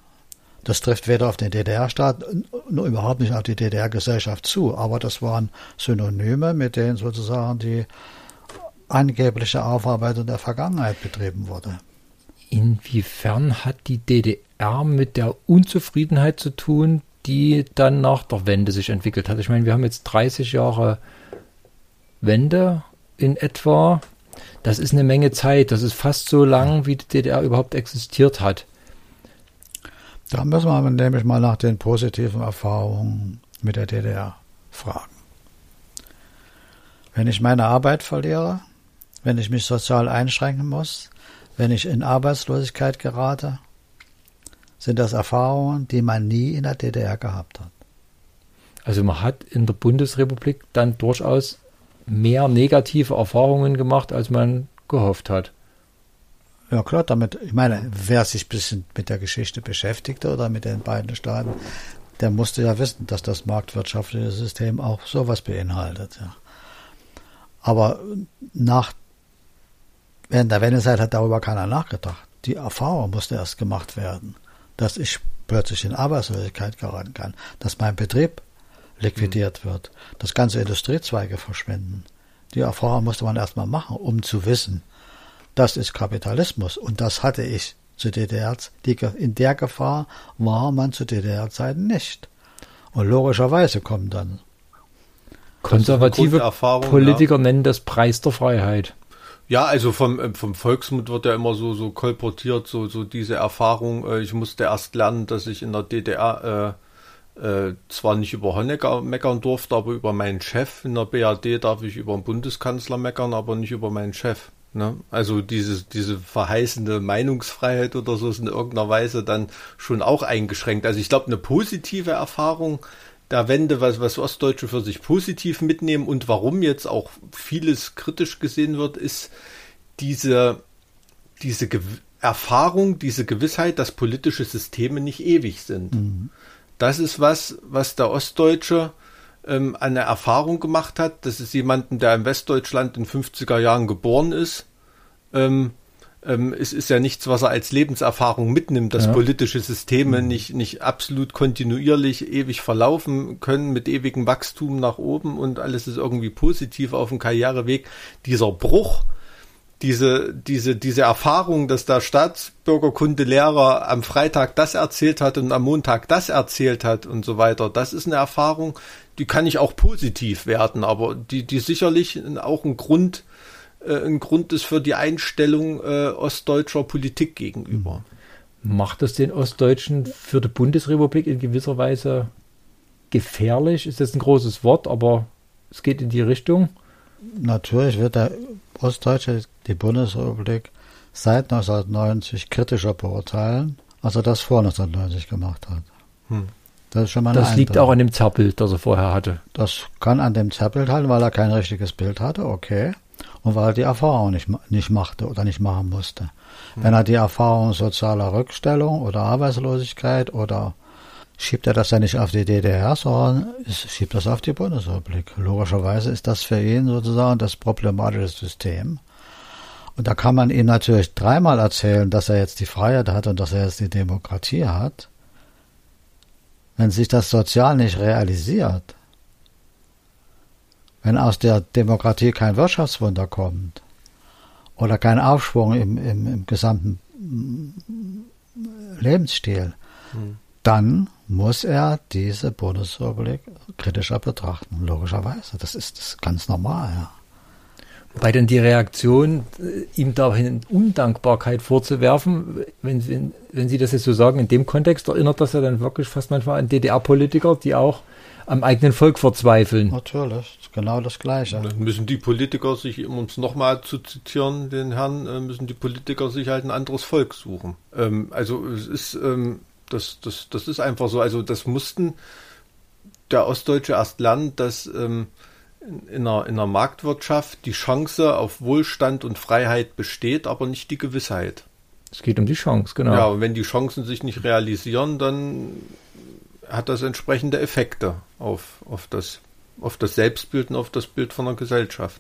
Das trifft weder auf den DDR-Staat noch überhaupt nicht auf die DDR-Gesellschaft zu, aber das waren Synonyme, mit denen sozusagen die angebliche Aufarbeitung der Vergangenheit betrieben wurde. Inwiefern hat die DDR mit der Unzufriedenheit zu tun, die dann nach der Wende sich entwickelt hat. Ich meine, wir haben jetzt 30 Jahre Wende in etwa. Das ist eine Menge Zeit. Das ist fast so lang, wie die DDR überhaupt existiert hat. Da müssen wir nämlich mal nach den positiven Erfahrungen mit der DDR fragen. Wenn ich meine Arbeit verliere, wenn ich mich sozial einschränken muss, wenn ich in Arbeitslosigkeit gerate, sind das Erfahrungen, die man nie in der DDR gehabt hat. Also man hat in der Bundesrepublik dann durchaus mehr negative Erfahrungen gemacht, als man gehofft hat. Ja klar, damit, ich meine, wer sich ein bisschen mit der Geschichte beschäftigte oder mit den beiden Staaten, der musste ja wissen, dass das marktwirtschaftliche System auch sowas beinhaltet. Ja. Aber nach, während der Wendezeit hat darüber keiner nachgedacht. Die Erfahrung musste erst gemacht werden, dass ich plötzlich in Arbeitslosigkeit geraten kann, dass mein Betrieb liquidiert wird, dass ganze Industriezweige verschwinden. Die Erfahrung musste man erstmal machen, um zu wissen, das ist Kapitalismus. Und das hatte ich zu DDR, in der Gefahr war man zu DDR-Zeiten nicht. Und logischerweise kommen dann. Konservative Politiker ja. nennen das Preis der Freiheit. Ja, also vom, äh, vom Volksmund wird ja immer so, so kolportiert, so, so diese Erfahrung. Äh, ich musste erst lernen, dass ich in der DDR äh, äh, zwar nicht über Honecker meckern durfte, aber über meinen Chef. In der BRD darf ich über den Bundeskanzler meckern, aber nicht über meinen Chef. Ne? Also diese, diese verheißende Meinungsfreiheit oder so ist in irgendeiner Weise dann schon auch eingeschränkt. Also ich glaube, eine positive Erfahrung der Wende, was, was Ostdeutsche für sich positiv mitnehmen und warum jetzt auch vieles kritisch gesehen wird, ist diese, diese Ge Erfahrung, diese Gewissheit, dass politische Systeme nicht ewig sind. Mhm. Das ist was, was der Ostdeutsche ähm, eine Erfahrung gemacht hat. Das ist jemanden, der in Westdeutschland in 50er Jahren geboren ist. Ähm, ähm, es ist ja nichts, was er als Lebenserfahrung mitnimmt, dass ja. politische Systeme mhm. nicht, nicht absolut kontinuierlich ewig verlaufen können mit ewigem Wachstum nach oben und alles ist irgendwie positiv auf dem Karriereweg. Dieser Bruch, diese, diese, diese Erfahrung, dass der Staatsbürgerkundelehrer am Freitag das erzählt hat und am Montag das erzählt hat und so weiter, das ist eine Erfahrung, die kann ich auch positiv werten, aber die, die sicherlich auch ein Grund, äh, ein Grund ist für die Einstellung äh, ostdeutscher Politik gegenüber. Macht das den Ostdeutschen für die Bundesrepublik in gewisser Weise gefährlich? Ist das ein großes Wort, aber es geht in die Richtung. Natürlich wird der Ostdeutsche die Bundesrepublik seit 1990 kritischer beurteilen, als er das vor 1990 gemacht hat. Hm. Das ist schon mal Das liegt auch an dem Zerrbild, das er vorher hatte. Das kann an dem Zerrbild halten, weil er kein richtiges Bild hatte, okay. Und weil er die Erfahrung nicht, nicht machte oder nicht machen musste. Hm. Wenn er die Erfahrung sozialer Rückstellung oder Arbeitslosigkeit oder schiebt er das ja nicht auf die DDR, sondern schiebt das auf die Bundesrepublik. Logischerweise ist das für ihn sozusagen das problematische System. Und da kann man ihm natürlich dreimal erzählen, dass er jetzt die Freiheit hat und dass er jetzt die Demokratie hat. Wenn sich das sozial nicht realisiert, wenn aus der Demokratie kein Wirtschaftswunder kommt oder kein Aufschwung im, im, im gesamten Lebensstil, hm. dann muss er diese Bundesrepublik kritischer betrachten, logischerweise. Das ist, das ist ganz normal, ja. Wobei dann die Reaktion, äh, ihm dahin Undankbarkeit vorzuwerfen, wenn, wenn, wenn Sie das jetzt so sagen, in dem Kontext erinnert das ja dann wirklich fast manchmal an DDR-Politiker, die auch am eigenen Volk verzweifeln. Natürlich, genau das Gleiche. Dann müssen die Politiker sich, um es nochmal zu zitieren, den Herrn, äh, müssen die Politiker sich halt ein anderes Volk suchen. Ähm, also es ist, ähm, das, das, das ist einfach so. Also das mussten der Ostdeutsche erst lernen, dass ähm, in einer, in einer Marktwirtschaft die Chance auf Wohlstand und Freiheit besteht, aber nicht die Gewissheit. Es geht um die Chance, genau. Ja, und wenn die Chancen sich nicht realisieren, dann hat das entsprechende Effekte auf, auf, das, auf das Selbstbild und auf das Bild von der Gesellschaft,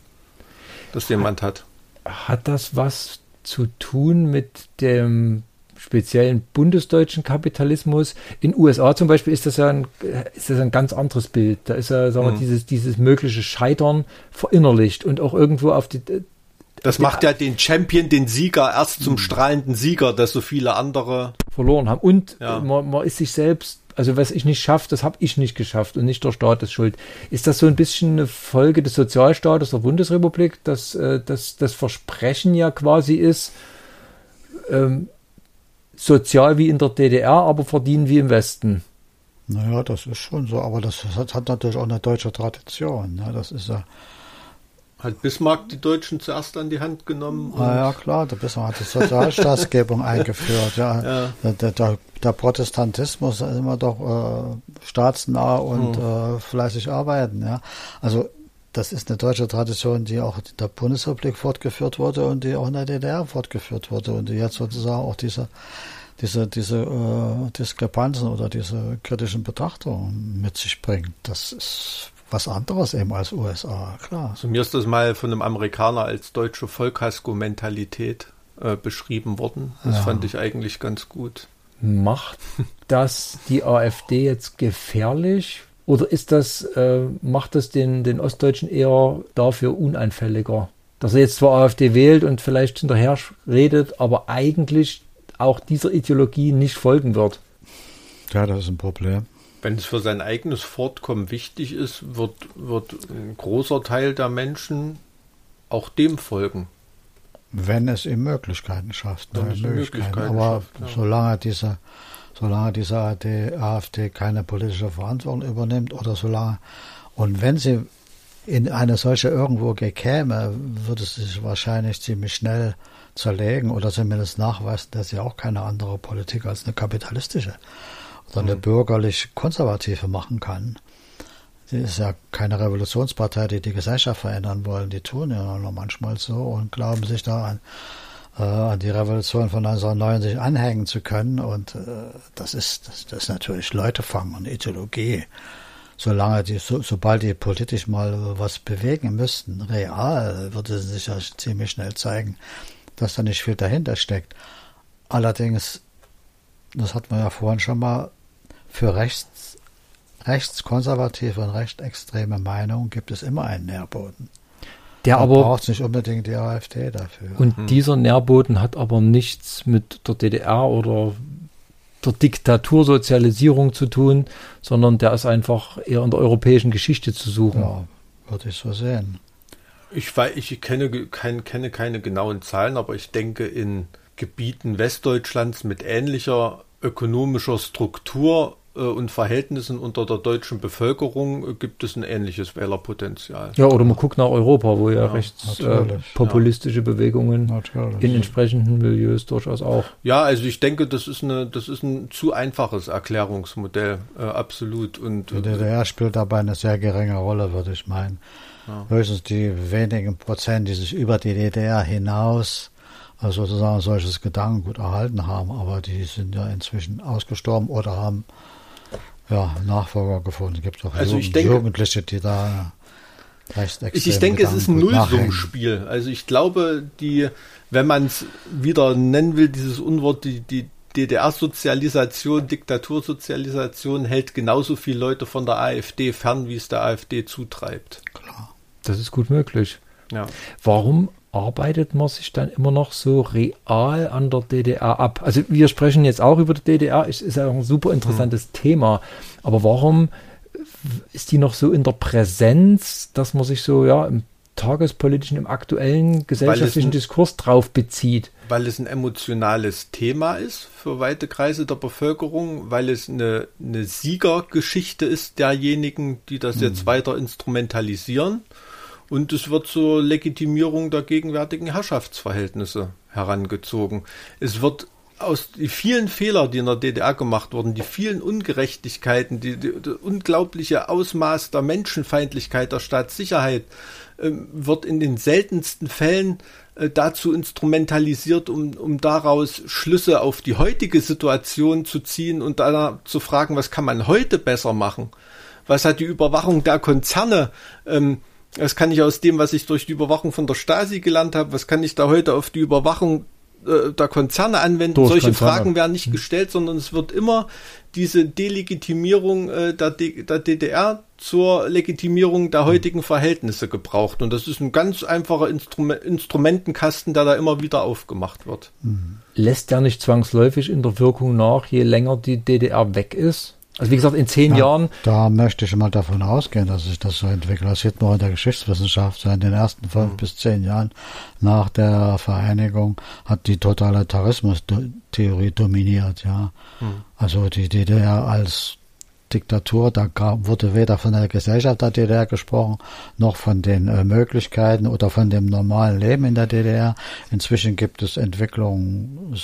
das jemand hat. Hat das was zu tun mit dem speziellen bundesdeutschen Kapitalismus. In USA zum Beispiel ist das ja ein, ist das ein ganz anderes Bild. Da ist ja sagen wir, mhm. dieses, dieses mögliche Scheitern verinnerlicht und auch irgendwo auf die. Das macht ja den Champion, den Sieger, erst zum mhm. strahlenden Sieger, dass so viele andere verloren haben. Und ja. man, man ist sich selbst also was ich nicht schaffe, das habe ich nicht geschafft und nicht der Staat ist schuld. Ist das so ein bisschen eine Folge des Sozialstaates der Bundesrepublik, dass, äh, dass das Versprechen ja quasi ist, ähm, sozial wie in der DDR, aber verdienen wie im Westen. Naja, das ist schon so, aber das hat, hat natürlich auch eine deutsche Tradition. Ne? Das ist ja, Hat Bismarck die Deutschen zuerst an die Hand genommen? Ah, ja, klar, der Bismarck hat die Sozialstaatsgebung <laughs> eingeführt. Ja. ja. Der, der, der, Protestantismus ist immer doch äh, staatsnah und hm. äh, fleißig arbeiten. Ja. Also das ist eine deutsche Tradition, die auch in der Bundesrepublik fortgeführt wurde und die auch in der DDR fortgeführt wurde und die jetzt sozusagen auch diese diese, diese äh, Diskrepanzen oder diese kritischen Betrachtungen mit sich bringt. Das ist was anderes eben als USA, klar. Also mir ist das mal von einem Amerikaner als deutsche Vollkasko-Mentalität äh, beschrieben worden. Das ja. fand ich eigentlich ganz gut. Macht das die AfD jetzt gefährlich? Oder ist das, äh, macht das den, den Ostdeutschen eher dafür uneinfälliger? Dass er jetzt zwar AfD wählt und vielleicht hinterher redet, aber eigentlich auch dieser Ideologie nicht folgen wird. Ja, das ist ein Problem. Wenn es für sein eigenes Fortkommen wichtig ist, wird, wird ein großer Teil der Menschen auch dem folgen. Wenn es ihm Möglichkeiten schafft. Wenn es Möglichkeiten. Möglichkeiten Aber schafft, ja. solange diese, solange diese AfD, AfD keine politische Verantwortung übernimmt oder solange, und wenn sie in eine solche irgendwo gekäme, würde es sich wahrscheinlich ziemlich schnell zerlegen oder zumindest nachweisen, dass sie auch keine andere Politik als eine kapitalistische oder eine mhm. bürgerlich-konservative machen kann. Sie ist ja keine Revolutionspartei, die die Gesellschaft verändern wollen. Die tun ja nur manchmal so und glauben sich da an, an die Revolution von 1990 anhängen zu können. Und äh, das, ist, das, das ist natürlich Leutefang und Ideologie. Solange die, so, sobald die politisch mal was bewegen müssten, real, würde es sich ja ziemlich schnell zeigen, dass da nicht viel dahinter steckt. Allerdings, das hat man ja vorhin schon mal, für rechts, rechtskonservative und rechtsextreme Meinungen gibt es immer einen Nährboden. Der Man aber braucht nicht unbedingt die AfD dafür. Und hm. dieser Nährboden hat aber nichts mit der DDR oder der Diktatursozialisierung zu tun, sondern der ist einfach eher in der europäischen Geschichte zu suchen. Ja, würde ich so sehen. Ich, weiß, ich kenne, kein, kenne keine genauen Zahlen, aber ich denke, in Gebieten Westdeutschlands mit ähnlicher ökonomischer Struktur und Verhältnissen unter der deutschen Bevölkerung äh, gibt es ein ähnliches Wählerpotenzial. Ja, oder man guckt nach Europa, wo ja, ja rechts äh, populistische Bewegungen natürlich. in entsprechenden Milieus durchaus auch. Ja, also ich denke, das ist eine, das ist ein zu einfaches Erklärungsmodell, äh, absolut. Und die DDR spielt dabei eine sehr geringe Rolle, würde ich meinen. Ja. Höchstens die wenigen Prozent, die sich über die DDR hinaus also sozusagen solches Gedankengut erhalten haben, aber die sind ja inzwischen ausgestorben oder haben ja, Nachfolger gefunden. Es gibt auch also Jugend, ich denke, Jugendliche, die da ich, ich denke, es ist ein Nullsummspiel. Also ich glaube, die, wenn man es wieder nennen will, dieses Unwort, die, die DDR-Sozialisation, Diktatursozialisation hält genauso viele Leute von der AfD fern, wie es der AfD zutreibt. Klar. Das ist gut möglich. Ja. Warum arbeitet man sich dann immer noch so real an der DDR ab? Also wir sprechen jetzt auch über die DDR, es ist ja ein super interessantes mhm. Thema, aber warum ist die noch so in der Präsenz, dass man sich so ja im tagespolitischen, im aktuellen gesellschaftlichen ein, Diskurs drauf bezieht? Weil es ein emotionales Thema ist für weite Kreise der Bevölkerung, weil es eine, eine Siegergeschichte ist derjenigen, die das mhm. jetzt weiter instrumentalisieren und es wird zur Legitimierung der gegenwärtigen Herrschaftsverhältnisse herangezogen. Es wird aus die vielen Fehler, die in der DDR gemacht wurden, die vielen Ungerechtigkeiten, die, die, die unglaubliche Ausmaß der Menschenfeindlichkeit der Staatssicherheit, äh, wird in den seltensten Fällen äh, dazu instrumentalisiert, um, um daraus Schlüsse auf die heutige Situation zu ziehen und dann zu fragen, was kann man heute besser machen? Was hat die Überwachung der Konzerne ähm, was kann ich aus dem, was ich durch die Überwachung von der Stasi gelernt habe, was kann ich da heute auf die Überwachung äh, der Konzerne anwenden? Durch Solche Konzerne. Fragen werden nicht hm. gestellt, sondern es wird immer diese Delegitimierung äh, der, D der DDR zur Legitimierung der hm. heutigen Verhältnisse gebraucht. Und das ist ein ganz einfacher Instrument Instrumentenkasten, der da immer wieder aufgemacht wird. Hm. Lässt der nicht zwangsläufig in der Wirkung nach, je länger die DDR weg ist? Also wie gesagt, in zehn ja, Jahren. Da möchte ich mal davon ausgehen, dass sich das so entwickelt. Das sieht man in der Geschichtswissenschaft. So in den ersten fünf mhm. bis zehn Jahren nach der Vereinigung hat die Totalitarismus-Theorie dominiert. Ja, mhm. also die DDR als Diktatur, da wurde weder von der Gesellschaft der DDR gesprochen, noch von den äh, Möglichkeiten oder von dem normalen Leben in der DDR. Inzwischen gibt es Entwicklungen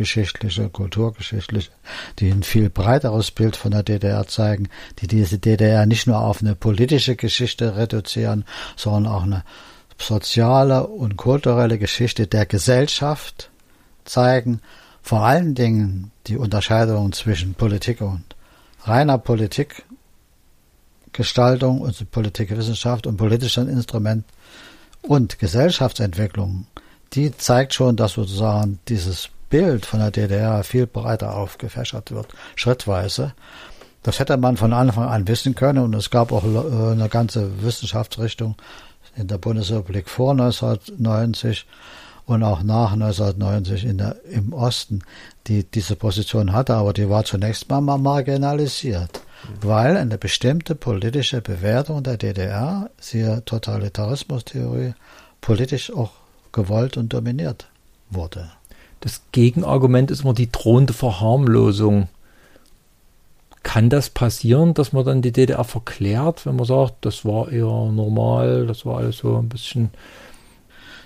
sozialgeschichtliche, kulturgeschichtliche, die ein viel breiteres Bild von der DDR zeigen, die diese DDR nicht nur auf eine politische Geschichte reduzieren, sondern auch eine soziale und kulturelle Geschichte der Gesellschaft zeigen, vor allen Dingen die Unterscheidung zwischen Politik und reiner Politikgestaltung und Politikwissenschaft und politischen Instrument und Gesellschaftsentwicklung, die zeigt schon, dass sozusagen dieses Bild von der DDR viel breiter aufgefächert wird, schrittweise. Das hätte man von Anfang an wissen können und es gab auch äh, eine ganze Wissenschaftsrichtung in der Bundesrepublik vor 1990 und auch nach 1990 in der, im Osten, die diese Position hatte, aber die war zunächst mal marginalisiert, weil eine bestimmte politische Bewertung der DDR, siehe Totalitarismustheorie, politisch auch gewollt und dominiert wurde. Das Gegenargument ist immer die drohende Verharmlosung. Kann das passieren, dass man dann die DDR verklärt, wenn man sagt, das war eher normal, das war alles so ein bisschen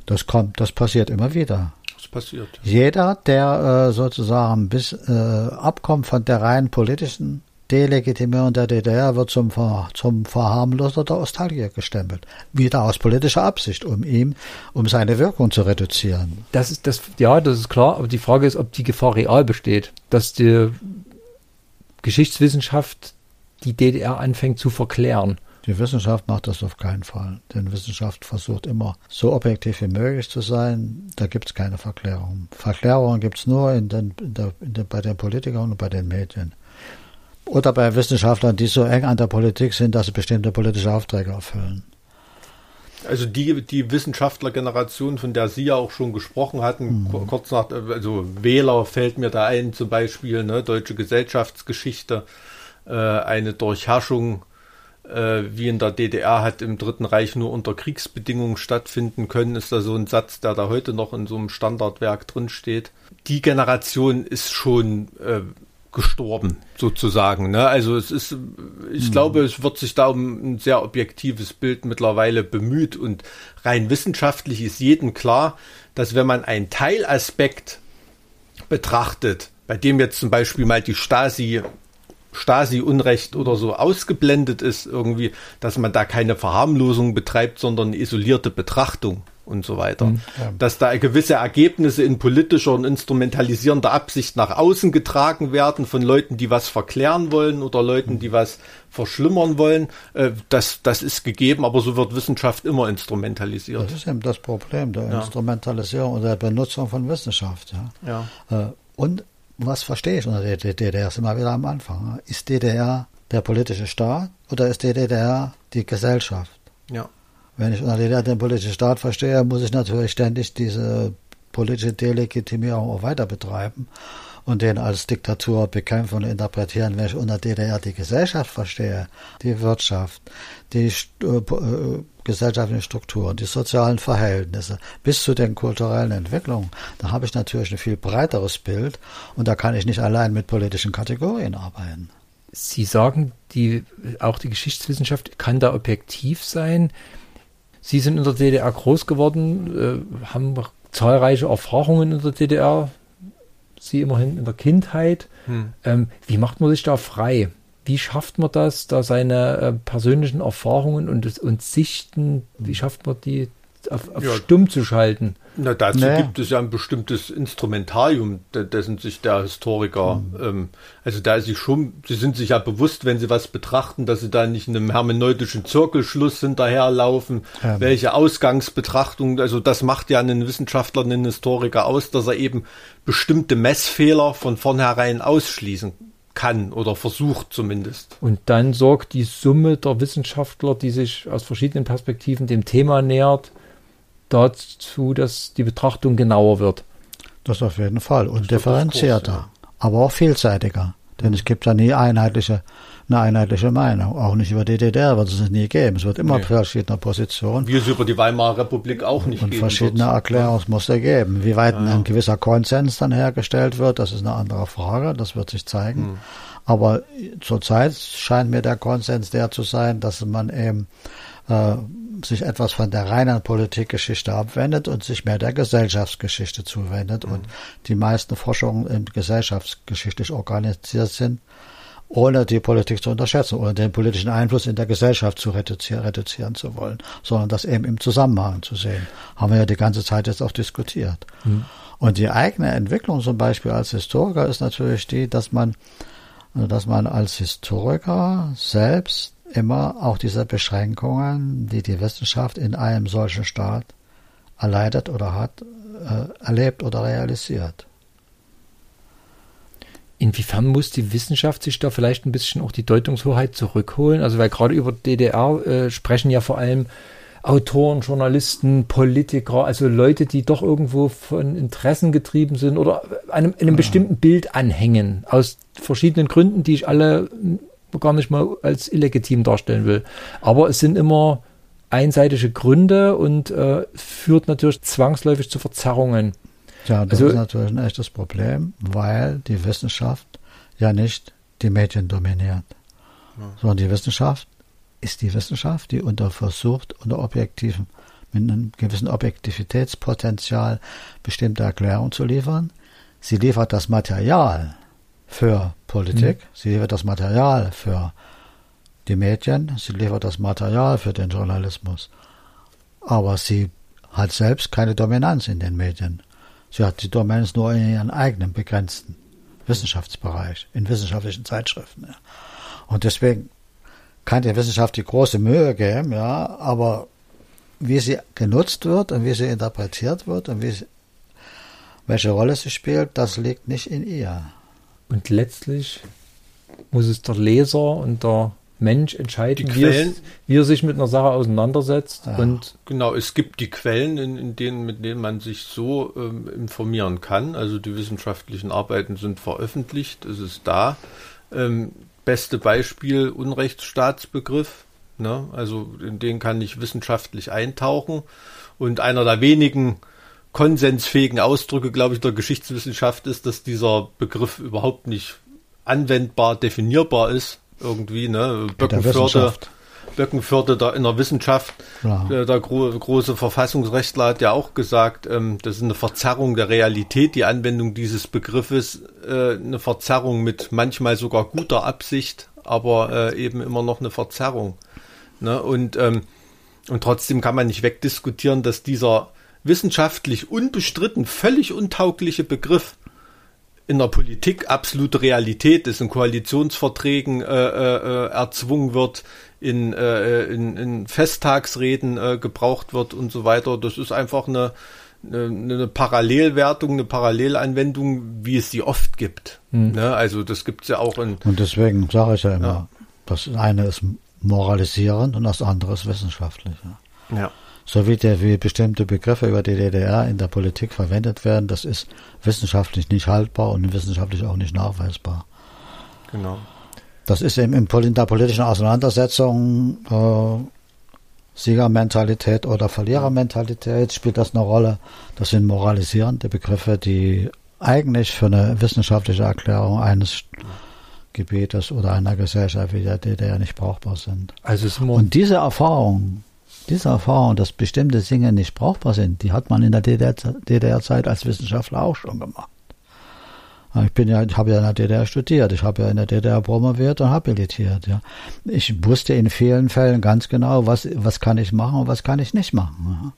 das kommt, das passiert immer wieder. Das passiert. Jeder, der äh, sozusagen bis äh, abkommt von der rein politischen Delegitimierung der DDR, wird zum, Ver, zum Verharmloser der Ostalgier gestempelt. Wieder aus politischer Absicht, um ihm, um seine Wirkung zu reduzieren. Das ist das, ja, das ist klar, aber die Frage ist, ob die Gefahr real besteht, dass die Geschichtswissenschaft die DDR anfängt zu verklären. Die Wissenschaft macht das auf keinen Fall. Denn Wissenschaft versucht immer so objektiv wie möglich zu sein. Da gibt es keine Verklärung. Verklärungen gibt es nur in den, in der, in der, bei den Politikern und bei den Medien. Oder bei Wissenschaftlern, die so eng an der Politik sind, dass sie bestimmte politische Aufträge erfüllen. Also die, die Wissenschaftlergeneration, von der Sie ja auch schon gesprochen hatten, mhm. kurz nach, also Wähler fällt mir da ein, zum Beispiel, ne, deutsche Gesellschaftsgeschichte, äh, eine Durchherrschung äh, wie in der DDR hat im Dritten Reich nur unter Kriegsbedingungen stattfinden können, ist da so ein Satz, der da heute noch in so einem Standardwerk drin steht. Die Generation ist schon äh, gestorben, sozusagen. Ne? Also es ist, ich mhm. glaube, es wird sich da um ein sehr objektives Bild mittlerweile bemüht und rein wissenschaftlich ist jedem klar, dass wenn man einen Teilaspekt betrachtet, bei dem jetzt zum Beispiel mal die Stasi Stasi-Unrecht oder so ausgeblendet ist, irgendwie, dass man da keine Verharmlosung betreibt, sondern eine isolierte Betrachtung und so weiter. Mhm, ja. Dass da gewisse Ergebnisse in politischer und instrumentalisierender Absicht nach außen getragen werden von Leuten, die was verklären wollen oder Leuten, die was verschlimmern wollen. Äh, das, das ist gegeben, aber so wird Wissenschaft immer instrumentalisiert. Das ist eben das Problem der ja. Instrumentalisierung oder der Benutzung von Wissenschaft. Ja. ja. Äh, und was verstehe ich unter der DDR? Sind wir wieder am Anfang. Ist DDR der politische Staat oder ist DDR die Gesellschaft? Ja. Wenn ich unter DDR den politischen Staat verstehe, muss ich natürlich ständig diese politische Delegitimierung auch weiter betreiben und den als Diktatur bekämpfen und interpretieren, wenn ich unter DDR die Gesellschaft verstehe, die Wirtschaft, die äh, äh, gesellschaftlichen Strukturen, die sozialen Verhältnisse bis zu den kulturellen Entwicklungen, da habe ich natürlich ein viel breiteres Bild und da kann ich nicht allein mit politischen Kategorien arbeiten. Sie sagen, die, auch die Geschichtswissenschaft kann da objektiv sein. Sie sind in der DDR groß geworden, äh, haben zahlreiche Erfahrungen in der DDR sie immerhin in der Kindheit. Hm. Ähm, wie macht man sich da frei? Wie schafft man das, da seine äh, persönlichen Erfahrungen und, und Sichten, wie schafft man die auf, auf ja. stumm zu schalten? Na, dazu nee. gibt es ja ein bestimmtes Instrumentarium, dessen sich der Historiker, mhm. ähm, also da ist sie schon, sie sind sich ja bewusst, wenn sie was betrachten, dass sie da nicht einem hermeneutischen Zirkelschluss hinterherlaufen, ja. welche Ausgangsbetrachtung, also das macht ja einen Wissenschaftler, einen Historiker aus, dass er eben bestimmte Messfehler von vornherein ausschließen kann oder versucht zumindest. Und dann sorgt die Summe der Wissenschaftler, die sich aus verschiedenen Perspektiven dem Thema nähert, dazu, dass die Betrachtung genauer wird. Das auf jeden Fall und differenzierter, Kurs, ja. aber auch vielseitiger. Denn es gibt ja nie einheitliche, eine einheitliche Meinung. Auch nicht über die DDR wird es nie geben. Es wird immer nee. verschiedene Positionen. Wie es über die Weimarer Republik auch nicht und geben Und verschiedene Erklärungsmuster geben. Wie weit ja. ein gewisser Konsens dann hergestellt wird, das ist eine andere Frage. Das wird sich zeigen. Hm. Aber zurzeit scheint mir der Konsens der zu sein, dass man eben äh, sich etwas von der reinen Politikgeschichte abwendet und sich mehr der Gesellschaftsgeschichte zuwendet. Mhm. Und die meisten Forschungen in gesellschaftsgeschichtlich organisiert sind, ohne die Politik zu unterschätzen, ohne den politischen Einfluss in der Gesellschaft zu reduzieren, reduzieren zu wollen, sondern das eben im Zusammenhang zu sehen. Haben wir ja die ganze Zeit jetzt auch diskutiert. Mhm. Und die eigene Entwicklung zum Beispiel als Historiker ist natürlich die, dass man, dass man als Historiker selbst immer auch diese Beschränkungen, die die Wissenschaft in einem solchen Staat erleidet oder hat, äh, erlebt oder realisiert. Inwiefern muss die Wissenschaft sich da vielleicht ein bisschen auch die Deutungshoheit zurückholen? Also weil gerade über DDR äh, sprechen ja vor allem Autoren, Journalisten, Politiker, also Leute, die doch irgendwo von Interessen getrieben sind oder einem, einem ja. bestimmten Bild anhängen, aus verschiedenen Gründen, die ich alle gar nicht mal als illegitim darstellen will. Aber es sind immer einseitige Gründe und äh, führt natürlich zwangsläufig zu Verzerrungen. Ja, das also, ist natürlich ein echtes Problem, weil die Wissenschaft ja nicht die Medien dominiert, ja. sondern die Wissenschaft ist die Wissenschaft, die unter versucht, unter objektiven, mit einem gewissen Objektivitätspotenzial bestimmte Erklärungen zu liefern. Sie liefert das Material für Politik, mhm. sie liefert das Material für die Medien, sie liefert das Material für den Journalismus. Aber sie hat selbst keine Dominanz in den Medien. Sie hat die Dominanz nur in ihren eigenen begrenzten Wissenschaftsbereich, in wissenschaftlichen Zeitschriften. Ja. Und deswegen kann die Wissenschaft die große Mühe geben, ja, aber wie sie genutzt wird und wie sie interpretiert wird und sie, welche Rolle sie spielt, das liegt nicht in ihr. Und letztlich muss es der Leser und der Mensch entscheiden, wie, es, wie, er sich mit einer Sache auseinandersetzt. Ja. Und genau, es gibt die Quellen, in, in, denen, mit denen man sich so ähm, informieren kann. Also die wissenschaftlichen Arbeiten sind veröffentlicht, es ist da. Ähm, beste Beispiel Unrechtsstaatsbegriff. Ne? Also in den kann ich wissenschaftlich eintauchen. Und einer der wenigen konsensfähigen Ausdrücke, glaube ich, der Geschichtswissenschaft ist, dass dieser Begriff überhaupt nicht anwendbar, definierbar ist. Irgendwie, ne? Böckenförde, Böckenförde da in der Wissenschaft, ja. der, der gro große Verfassungsrechtler hat ja auch gesagt, ähm, das ist eine Verzerrung der Realität, die Anwendung dieses Begriffes, äh, eine Verzerrung mit manchmal sogar guter Absicht, aber äh, eben immer noch eine Verzerrung. Ne? Und, ähm, und trotzdem kann man nicht wegdiskutieren, dass dieser wissenschaftlich unbestritten völlig untaugliche Begriff in der Politik absolute Realität ist, in Koalitionsverträgen äh, äh, erzwungen wird, in, äh, in, in Festtagsreden äh, gebraucht wird und so weiter. Das ist einfach eine, eine, eine Parallelwertung, eine Parallelanwendung, wie es sie oft gibt. Hm. Ne? Also das gibt es ja auch in. Und deswegen sage ich ja immer, ja. das eine ist moralisierend und das andere ist wissenschaftlich. Ja. ja so wie, der, wie bestimmte Begriffe über die DDR in der Politik verwendet werden, das ist wissenschaftlich nicht haltbar und wissenschaftlich auch nicht nachweisbar. Genau. Das ist eben in der politischen Auseinandersetzung äh, Siegermentalität oder Verlierermentalität spielt das eine Rolle. Das sind moralisierende Begriffe, die eigentlich für eine wissenschaftliche Erklärung eines Gebietes oder einer Gesellschaft wie der DDR nicht brauchbar sind. Also und diese Erfahrung diese Erfahrung, dass bestimmte Dinge nicht brauchbar sind, die hat man in der DDR-Zeit als Wissenschaftler auch schon gemacht. Ich bin ja, ich habe ja in der DDR studiert, ich habe ja in der DDR promoviert und habilitiert. Ja. Ich wusste in vielen Fällen ganz genau, was, was kann ich machen und was kann ich nicht machen.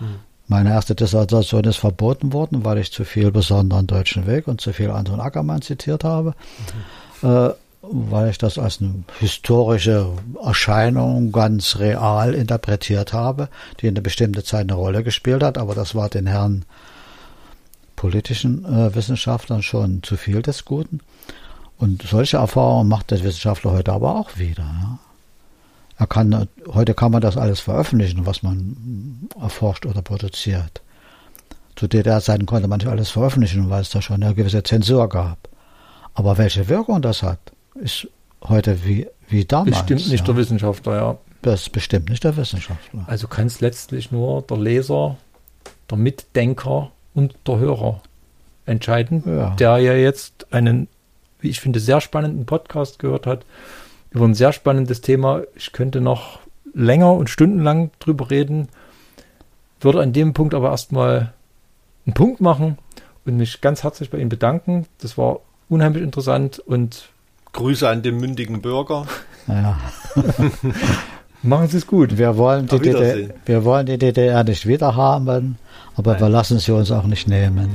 Ja. Hm. Meine erste Dissertation ist verboten worden, weil ich zu viel besonderen deutschen Weg und zu viel Anton Ackermann zitiert habe. Mhm. Äh, weil ich das als eine historische Erscheinung ganz real interpretiert habe, die in einer bestimmten Zeit eine Rolle gespielt hat, aber das war den Herren politischen äh, Wissenschaftlern schon zu viel des Guten. Und solche Erfahrungen macht der Wissenschaftler heute aber auch wieder. Ja. Er kann, heute kann man das alles veröffentlichen, was man erforscht oder produziert. Zu DDR-Zeiten konnte man nicht alles veröffentlichen, weil es da schon eine gewisse Zensur gab. Aber welche Wirkung das hat, ist heute wie, wie damals. Bestimmt nicht ja. der Wissenschaftler, ja. Das ist bestimmt nicht der Wissenschaftler. Also kann es letztlich nur der Leser, der Mitdenker und der Hörer entscheiden, ja. der ja jetzt einen wie ich finde, sehr spannenden Podcast gehört hat über ein sehr spannendes Thema. Ich könnte noch länger und stundenlang drüber reden, würde an dem Punkt aber erstmal einen Punkt machen und mich ganz herzlich bei Ihnen bedanken. Das war unheimlich interessant und Grüße an den mündigen Bürger. Ja. <laughs> machen Sie es gut. Wir wollen, die DDR, wir wollen die DDR nicht wieder haben, aber wir lassen sie uns auch nicht nehmen.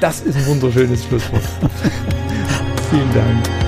Das ist ein wunderschönes Schlusswort. <laughs> Vielen Dank.